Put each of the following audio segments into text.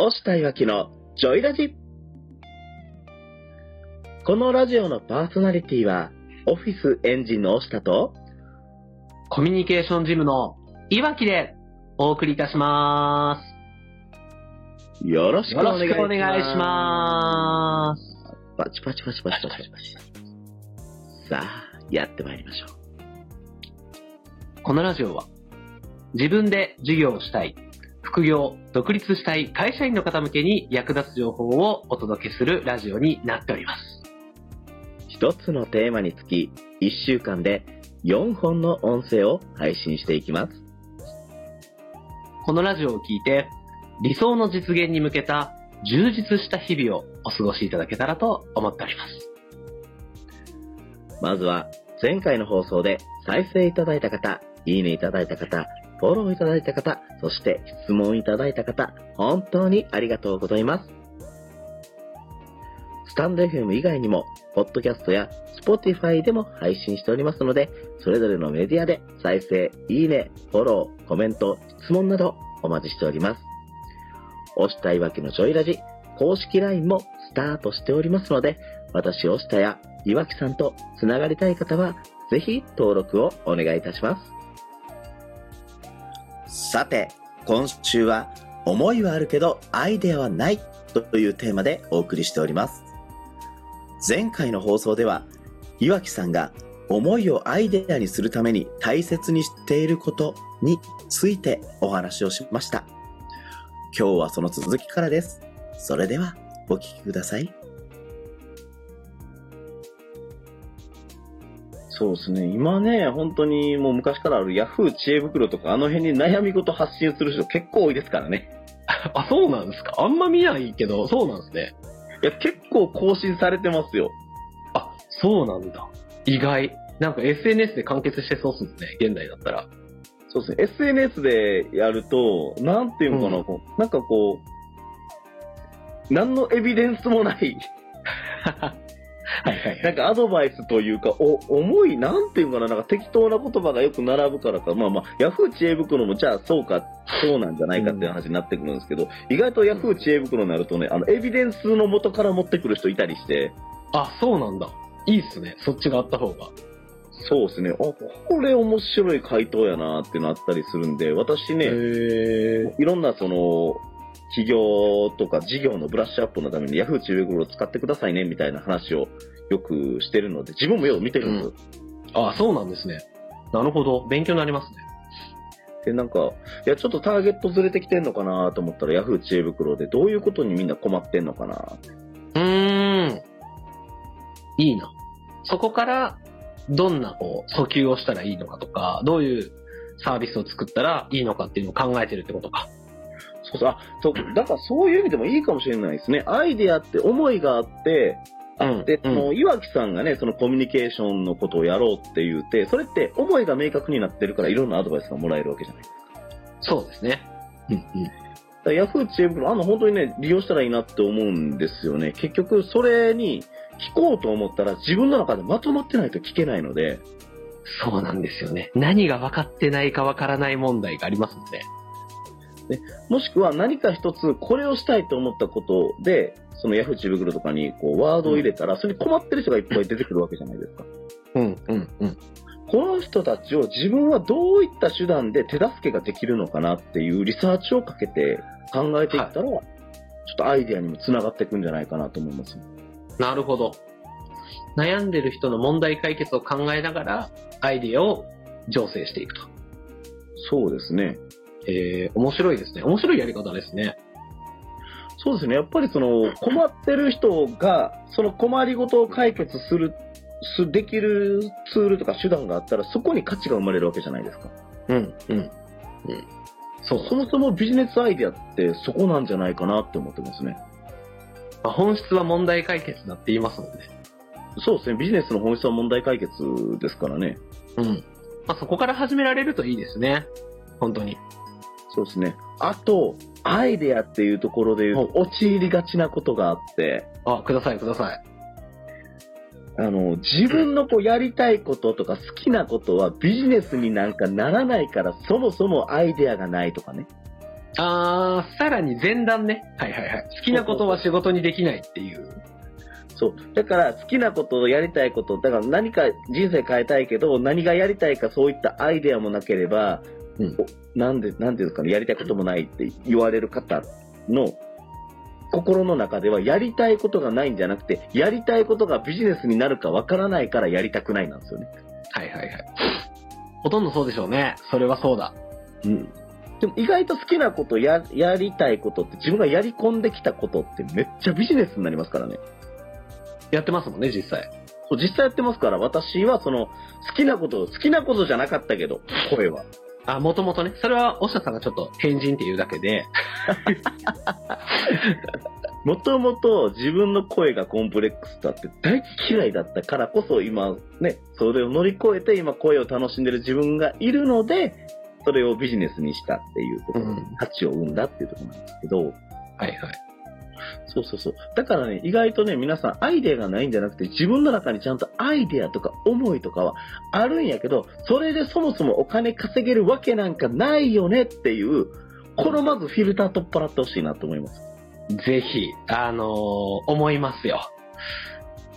押したいわきのジョイラジ。このラジオのパーソナリティは、オフィスエンジンの押したと、コミュニケーションジムのいわきでお送りいたしまよろしす。くお願いします。よろしくお願いします。パチパチパチパチパチパチ。さあ、やってまいりましょう。このラジオは、自分で授業をしたい、副業、独立したい会社員の方向けに役立つ情報をお届けするラジオになっております。一つのテーマにつき、一週間で4本の音声を配信していきます。このラジオを聞いて、理想の実現に向けた充実した日々をお過ごしいただけたらと思っております。まずは、前回の放送で再生いただいた方、いいねいただいた方、フォローいただいた方、そして質問いただいた方、本当にありがとうございます。スタンド FM 以外にも、ポッドキャストや Spotify でも配信しておりますので、それぞれのメディアで再生、いいね、フォロー、コメント、質問などお待ちしております。押したいわけのジョイラジ公式 LINE もスタートしておりますので、私押したや岩木さんとつながりたい方は、ぜひ登録をお願いいたします。さて、今週は、思いはあるけどアイデアはないというテーマでお送りしております。前回の放送では、岩木さんが思いをアイデアにするために大切にしていることについてお話をしました。今日はその続きからです。それでは、お聞きください。そうですね。今ね、本当にもう昔からあるヤフー知恵袋とかあの辺に悩み事発信する人結構多いですからね。あ、そうなんですか？あんま見ないけど、そうなんですね。いや、結構更新されてますよ。あ、そうなんだ。意外。なんか SNS で完結してそうっすね、現代だったら。そうですね。SNS でやると、なんていうのかな、うんこうなんかこう、何のエビデンスもない、はいはいなんかアドバイスというか、お、重い、なんていうのかな、なんか適当な言葉がよく並ぶからか、まあまあ、ヤフー知恵袋もじゃあそうか、そうなんじゃないかっていう話になってくるんですけど、意外とヤフー知恵袋になるとね、あの、エビデンスの元から持ってくる人いたりして、あ、そうなんだ。いいっすね。そっちがあった方が。そうですね、あ、これ面白い回答やなっていうのあったりするんで、私ね、へいろんなその、企業とか事業のブラッシュアップのために Yahoo 知恵袋を使ってくださいねみたいな話をよくしてるので、自分もよく見てるんですよ。あ、そうなんですね。なるほど。勉強になりますね。で、なんか、いや、ちょっとターゲットずれてきてんのかなと思ったら Yahoo 知恵袋でどういうことにみんな困ってんのかなうーん。いいな。そこから、どんな、こう、訴求をしたらいいのかとか、どういうサービスを作ったらいいのかっていうのを考えてるってことか。そうそう、あ、そう、だからそういう意味でもいいかもしれないですね。アイデアって思いがあって、うんで、そうんの、岩木さんがね、そのコミュニケーションのことをやろうって言って、それって思いが明確になってるからいろんなアドバイスがもらえるわけじゃないですか。そうですね。うんうん。ヤフー知恵袋、あの本当にね、利用したらいいなって思うんですよね。結局、それに聞こうと思ったら自分の中でまとまってないと聞けないので、そうなんですよね。何が分かってないか分からない問題がありますので。もしくは何か一つこれをしたいと思ったことで、そのヤフー知恵袋とかにこうワードを入れたら、それに困ってる人がいっぱい出てくるわけじゃないですか。うんうんうん。この人たちを自分はどういった手段で手助けができるのかなっていうリサーチをかけて考えていったら、ちょっとアイデアにもつながっていくんじゃないかなと思います。なるほど。悩んでる人の問題解決を考えながら、アイディアを醸成していくと。そうですね。えー、面白いですね。面白いやり方ですね。そうですね。やっぱりその困ってる人が、その困りごとを解決する、すできるツールとか手段があったら、そこに価値が生まれるわけじゃないですか。うんうん。うん。そうそもそもビジネスアイデアってそこなんじゃないかなって思ってますね。まあ本質は問題解決だって言いますもんね。そうですね。ビジネスの本質は問題解決ですからね。うん。まあそこから始められるといいですね。本当に。そうですね。あと、アイデアっていうところで言うと、陥りがちなことがあって、あ、くださいください。あの、自分のこうやりたいこととか好きなことはビジネスになんかならないからそもそもアイデアがないとかね。あー、さらに前段ね。はいはいはい。好きなことは仕事にできないっていう。そう。だから好きなことをやりたいこと、だから何か人生変えたいけど、何がやりたいかそういったアイデアもなければ、うんおなんで、なんていうんですかね、やりたいこともないって言われる方の心の中では、やりたいことがないんじゃなくて、やりたいことがビジネスになるかわからないからやりたくないなんですよね。はいはいはい。ほとんどそうでしょうね。それはそうだ。うん。でも意外と好きなことや、やりたいことって自分がやり込んできたことってめっちゃビジネスになりますからね。やってますもんね、実際。そう実際やってますから、私はその、好きなこと、好きなことじゃなかったけど、声は。あ、もともとね。それは、おしゃさんがちょっと変人っていうだけで、もともと自分の声がコンプレックスだって大嫌いだったからこそ今ね、それを乗り越えて今声を楽しんでる自分がいるので、それをビジネスにしたっていうところうんに価値を生んだっていうところなんですけど、はいはい。そうそうそう。だからね、意外とね、皆さんアイデアがないんじゃなくて、自分の中にちゃんとアイデアとか思いとかはあるんやけど、それでそもそもお金稼げるわけなんかないよねっていう、このまずフィルター取っ払ってほしいなと思います。ぜひ、あのー思いますよ。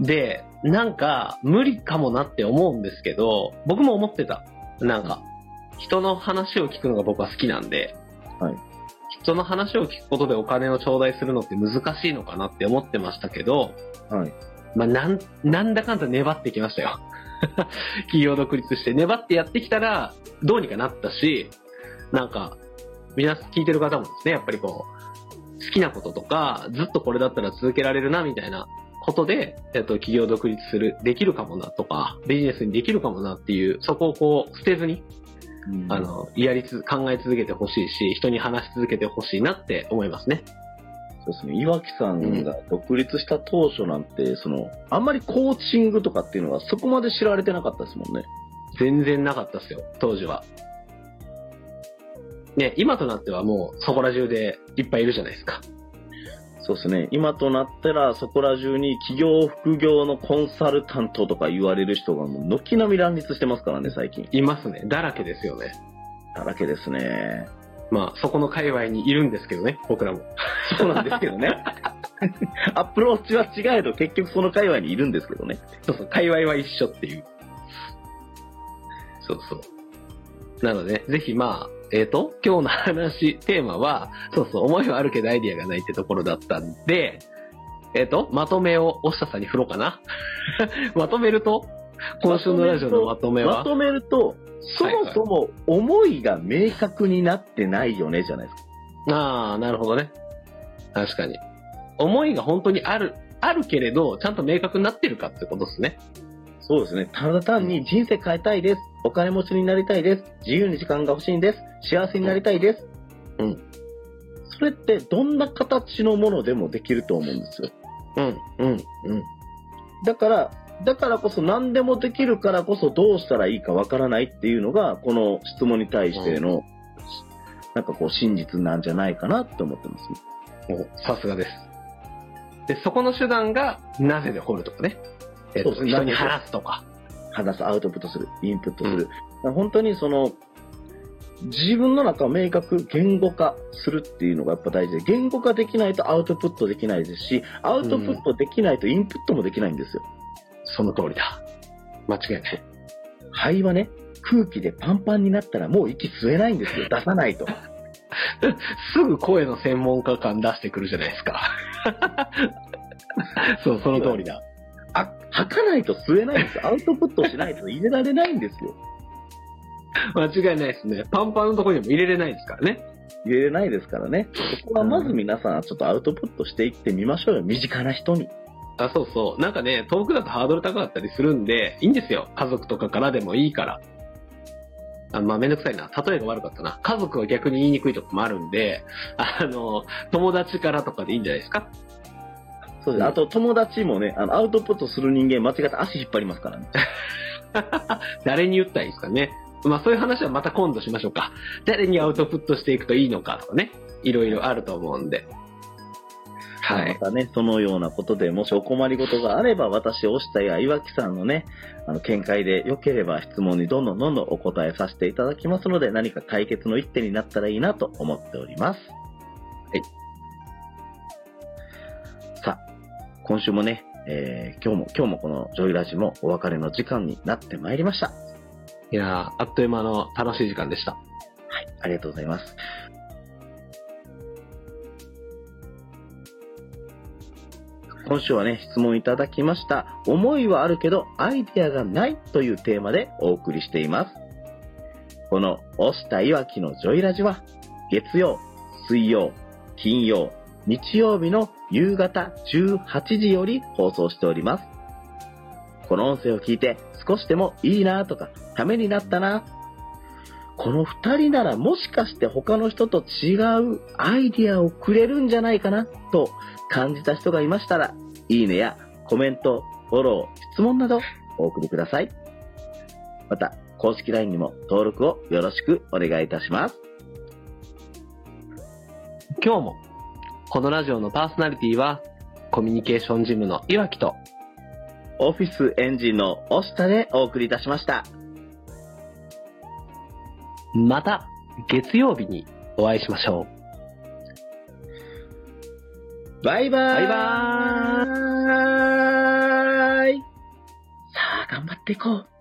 で、なんか、無理かもなって思うんですけど、僕も思ってた。なんか、人の話を聞くのが僕は好きなんで、はい人の話を聞くことでお金を頂戴するのって難しいのかなって思ってましたけど、はい。まあ、なん、なんだかんだ粘ってきましたよ。企業独立して粘ってやってきたら、どうにかなったし、なんか、皆さん聞いてる方もですね、やっぱりこう、好きなこととか、ずっとこれだったら続けられるな、みたいなことで、えっと、企業独立する、できるかもなとか、ビジネスにできるかもなっていう、そこをこう、捨てずに、あの、やりつ、考え続けてほしいし、人に話し続けてほしいなって思いますね。そうですね。岩木さんが独立した当初なんて、その、あんまりコーチングとかっていうのはそこまで知られてなかったですもんね。全然なかったですよ、当時は。ね、今となってはもうそこら中でいっぱいいるじゃないですか。そうですね。今となったら、そこら中に企業副業のコンサルタントとか言われる人がもう軒並み乱立してますからね、最近。いますね。だらけですよね。だらけですね。まあ、そこの界隈にいるんですけどね、僕らも。そうなんですけどね。アプローチは違えど、結局その界隈にいるんですけどね。そうそう、界隈は一緒っていう。そうそう。なので、ぜひまあ、えっ、と、今日の話、テーマは、そうそう、思いはあるけどアイディアがないってところだったんで、えっ、と、まとめを、おっしゃさんに振ろうかな。まとめると、今週のラジオのまとめは、まとめると、そもそも思いが明確になってないよね、じゃないですか。ああ、なるほどね。確かに。思いが本当にある、あるけれど、ちゃんと明確になってるかってことですね。そうですね。ただ単に人生変えたいです。お金持ちになりたいです。自由に時間が欲しいんです。幸せになりたいです。うん。それってどんな形のものでもできると思うんですよ。うん、うん、うん。だから、だからこそ何でもできるからこそどうしたらいいかわからないっていうのが、この質問に対しての、なんかこう真実なんじゃないかなって思ってますね。おさすがです。で、そこの手段が、なぜで掘るとかね。えっと、そうですね人に話すとか。話す、アウトプットする、インプットする。本当にその、自分の中を明確、言語化するっていうのがやっぱ大事で、言語化できないとアウトプットできないですし、アウトプットできないとインプットもできないんですよ。その通りだ。間違いない。肺はね、空気でパンパンになったらもう息吸えないんですよ。出さないと。すぐ声の専門家感出してくるじゃないですか。そう、その通りだ。あ、吐かないと吸えないんですよ。アウトプットしないと入れられないんですよ。間違いないですね。パンパンのところにも入れれないですからね。入れれないですからね。そこはまず皆さんちょっとアウトプットしていってみましょうよ。身近な人に。あ、そうそう。なんかね、遠くだとハードル高かったりするんで、いいんですよ。家族とかからでもいいから。あまあ、めんどくさいな。例えが悪かったな。家族は逆に言いにくいとこもあるんで、あの、友達からとかでいいんじゃないですか。そうです。あと友達もね、あの、アウトプットする人間間違って足引っ張りますからね。誰に言ったらいいですかね。まあ、そういう話はまた今度しましょうか。誰にアウトプットしていくといいのかとかね。いろいろあると思うんで。はい。またね、そのようなことでもしお困りごとがあれば、私、押したや岩木さんのね、あの、見解で良ければ質問にどんどんどんどんお答えさせていただきますので、何か解決の一手になったらいいなと思っております。はい。今週もね、えー今日も、今日もこのジョイラジもお別れの時間になってまいりました。いやーあっという間の楽しい時間でした。はい、ありがとうございます。今週はね、質問いただきました。思いはあるけど、アイデアがないというテーマでお送りしています。この、押したいわきのジョイラジは、月曜、水曜、金曜、日曜日の夕方18時より放送しております。この音声を聞いて少しでもいいなとか、ためになったなこの二人ならもしかして他の人と違うアイディアをくれるんじゃないかなと感じた人がいましたら、いいねやコメント、フォロー、質問などお送りください。また、公式 LINE にも登録をよろしくお願いいたします。今日も、このラジオのパーソナリティは、コミュニケーションジムの岩木と、オフィスエンジンの押下でお送りいたしました。また月曜日にお会いしましょう。バイバーイバイバーイさあ、頑張っていこう。